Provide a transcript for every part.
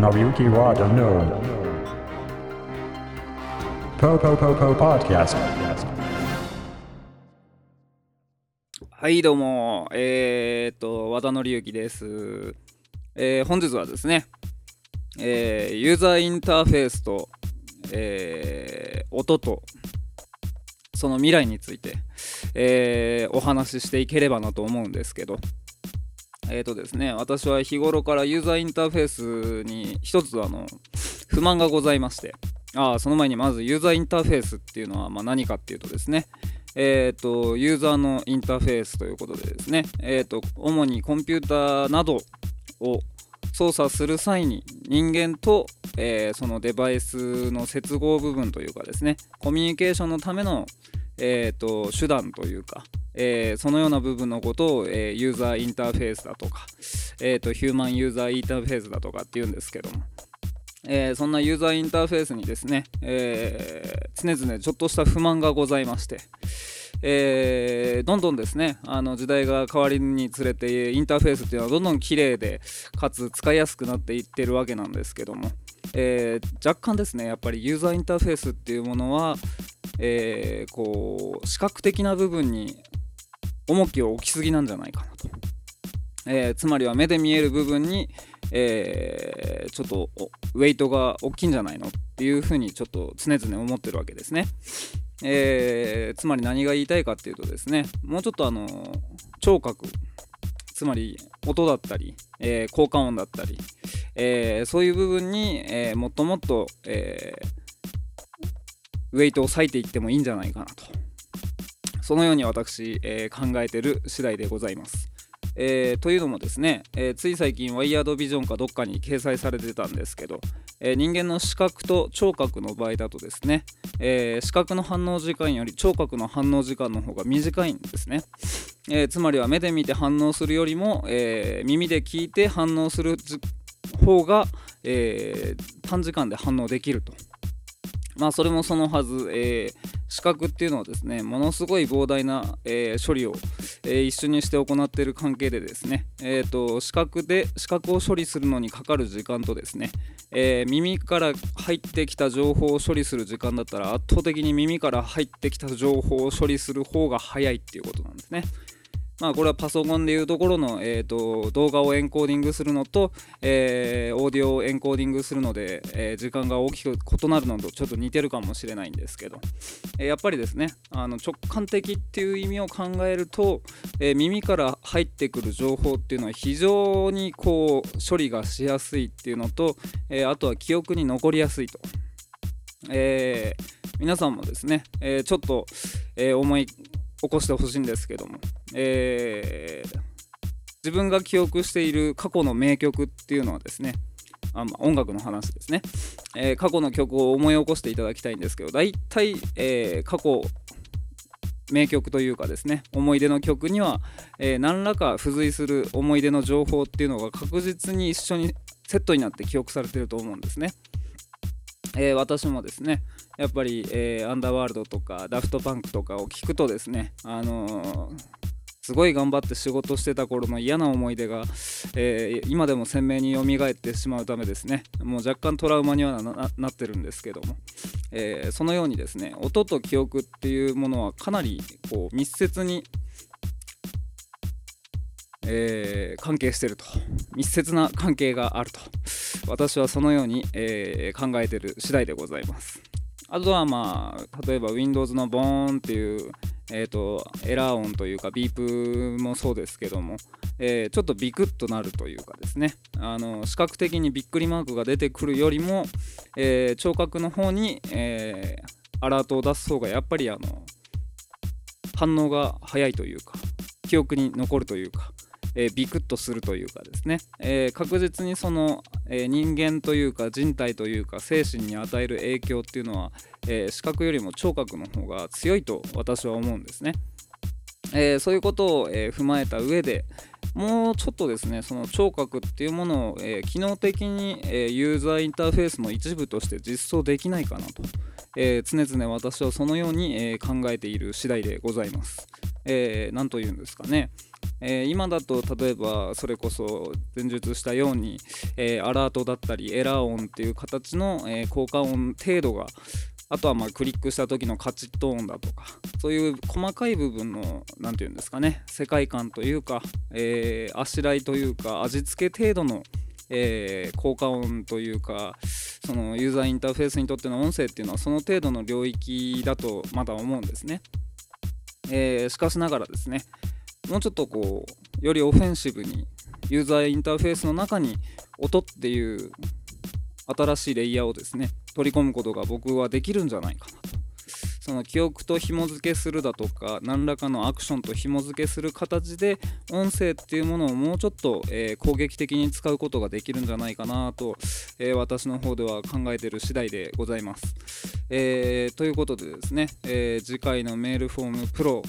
Nobuyuki Wada no. Po Po Po Po Podcast. はい、どうも、えー、っと、和田紀之です。えー本日はですね、えーユーザーインターフェースと、えー音と、その未来について、えーお話ししていければなと思うんですけど、えーとですね、私は日頃からユーザーインターフェースに一つあの不満がございまして、あその前にまずユーザーインターフェースっていうのはま何かっていうとですね、えー、とユーザーのインターフェースということでですね、えー、と主にコンピューターなどを操作する際に人間と、えーそのデバイスの接合部分というかですねコミュニケーションのための、えー、と手段というか、えーそのような部分のことを、えーユーザーインターフェースだとか、えー、とヒューマンユーザーインターフェースだとかっていうんですけども、えーそんなユーザーインターフェースにですね、えー常々ちょっとした不満がございまして、えーどんどんですねあの時代が変わりにつれてインターフェースっていうのはどんどん綺麗でかつ使いやすくなっていってるわけなんですけども、えー若干ですねやっぱりユーザーインターフェースっていうものは、えーこう視覚的な部分に重きを置きすぎなんじゃないかなと、えーつまりは目で見える部分に、えーちょっとウェイトが大きいんじゃないのっていうふうにちょっと常々思ってるわけですね。えつまり何が言いたいかっていうとですねもうちょっとあの聴覚つまり音だったり、え効果音だったり、えそういう部分に、えもっともっと、えーウェイトを割いていってもいいんじゃないかなと。そのように私、えー考えてる次第でございます。えーというのもですね、えーつい最近ワイヤードビジョンかどっかに掲載されてたんですけど、えー人間の視覚と聴覚の場合だとですね、えー視覚の反応時間より聴覚の反応時間の方が短いんですね、えつまりは目で見て反応するよりも、え耳で聞いて反応する方が、え短時間で反応できると。まあそれもそのはず、えー視覚っていうのはですねものすごい膨大な、えー処理を、えー一緒にして行っている関係でですね、えー、と視覚で視覚を処理するのにかかる時間とですね、え耳から入ってきた情報を処理する時間だったら圧倒的に耳から入ってきた情報を処理する方が早いっていうことなんですね。まあこれはパソコンでいうところの、えー、と動画をエンコーディングするのと、えーオーディオをエンコーディングするので、えー時間が大きく異なるのとちょっと似てるかもしれないんですけど、えーやっぱりですねあの直感的っていう意味を考えると、え耳から入ってくる情報っていうのは非常にこう処理がしやすいっていうのと、えあとは記憶に残りやすいと。え皆さんもですね、えちょっと、え思い起こしてほしいんですけども、えー自分が記憶している過去の名曲っていうのはですねあ、まあ音楽の話ですね、えー過去の曲を思い起こしていただきたいんですけど大体、えー過去名曲というかですね思い出の曲には、えー何らか付随する思い出の情報っていうのが確実に一緒にセットになって記憶されてると思うんですね、えー私もですねやっぱり、えーアンダーワールドとかダフトパンクとかを聞くとですねあのーすごい頑張って仕事してた頃の嫌な思い出が、えー今でも鮮明に蘇ってしまうためですねもう若干トラウマにはなななってるんですけども、えーそのようにですね音と記憶っていうものはかなりこう密接に、えー関係してると密接な関係があると私はそのように、えー考えてる次第でございます。あとはまあ例えば Windows のボーンっていうえー、とエラー音というかビープもそうですけども、えーちょっとビクッとなるというかですね。あの視覚的にびっくりマークが出てくるよりも、えー聴覚の方に、えーアラートを出す方がやっぱりあの反応が早いというか記憶に残るというか、えビクッとするというかですね、え確実にその、えー人間というか人体というか精神に与える影響っていうのは、えー視覚よりも聴覚の方が強いと私は思うんですね。えーそういうことを、え踏まえた上でもうちょっとですねその聴覚っていうものを、え機能的に、えユーザーインターフェースの一部として実装できないかなと、え常々私はそのように、え考えている次第でございます。えー、というんですかね、えー今だと例えばそれこそ前述したように、えーアラートだったりエラー音っていう形の、えー効果音程度があとはまあクリックした時のカチッと音だとかそういう細かい部分の何て言うんですかね世界観というか、えーあしらいというか味付け程度の、えー効果音というかそのユーザーインターフェースにとっての音声っていうのはその程度の領域だとまだ思うんですね。えーしかしながらですねもうちょっとこうよりオフェンシブにユーザーインターフェースの中に音っていう新しいレイヤーをですね取り込むことが僕はできるんじゃないかなとその記憶と紐付けするだとか何らかのアクションと紐付けする形で音声っていうものをもうちょっと、えー攻撃的に使うことができるんじゃないかなと、えー私の方では考えてる次第でございます。えーということでですね、えー次回のメールフォームプロ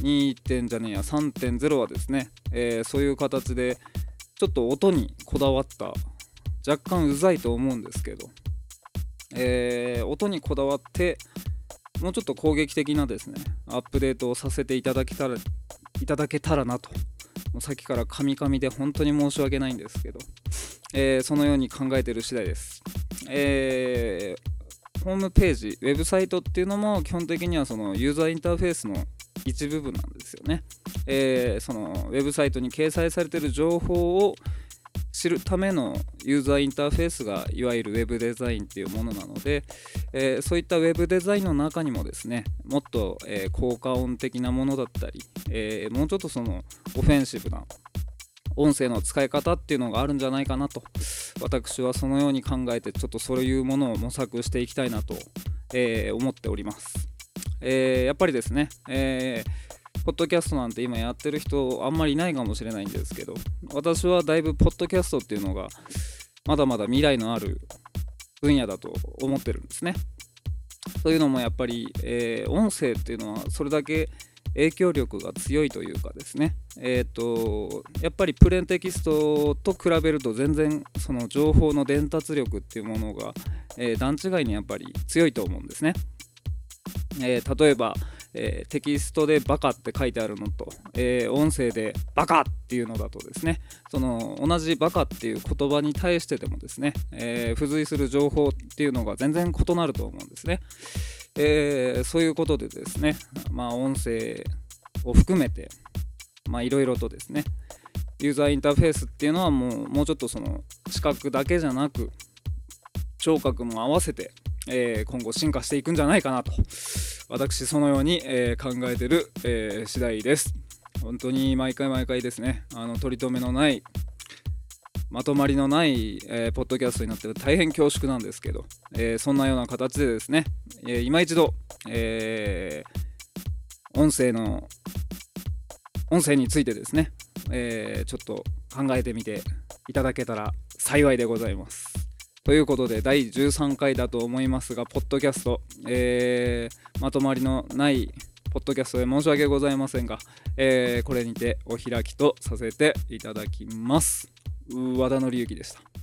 2. 点じゃねえや3.0はですね、えーそういう形でちょっと音にこだわった若干うざいと思うんですけど、えー音にこだわってもうちょっと攻撃的なですねアップデートをさせていただけたらいただけたらなともうさっきからカミカミで本当に申し訳ないんですけど、えーそのように考えている次第です、えホームページウェブサイトっていうのも基本的にはそのユーザーインターフェースの一部分なんですよね、えーそのウェブサイトに掲載されてる情報を知るためのユーザーインターフェースがいわゆるウェブデザインっていうものなので、えーそういったウェブデザインの中にもですねもっと、えー効果音的なものだったり、えーもうちょっとそのオフェンシブな音声の使い方っていうのがあるんじゃないかなと。私はそのように考えてちょっとそういうものを模索していきたいなと、えー思っております、えーやっぱりですね、えーポッドキャストなんて今やってる人あんまりいないかもしれないんですけど私はだいぶポッドキャストっていうのがまだまだ未来のある分野だと思ってるんですね。というのもやっぱり、え音声っていうのはそれだけ影響力が強いというかですね、えー、とやっぱりプレーンテキストと比べると全然その情報の伝達力っていうものが、えー段違いにやっぱり強いと思うんですね。えー例えば、えーテキストでバカって書いてあるのと、えー音声でバカっていうのだとですねその同じバカっていう言葉に対してでもですね、えー付随する情報っていうのが全然異なると思うんですね。えーそういうことでですね、まあ、音声を含めて、いろいろとですね、ユーザーインターフェースっていうのはもうもうちょっとその視覚だけじゃなく、聴覚も合わせて、えー今後進化していくんじゃないかなと、私そのように、えー考えてる、えー次第です。本当に毎回毎回ですね、あの取り留めのない、まとまりのない、えーポッドキャストになって大変恐縮なんですけど、えーそんなような形でですね、えー今一度、えー音声の音声についてですね、えーちょっと考えてみていただけたら幸いでございます。ということで第13回だと思いますが、ポッドキャスト、えーまとまりのないポッドキャストで申し訳ございませんが、えーこれにてお開きとさせていただきます。和田紀之でした。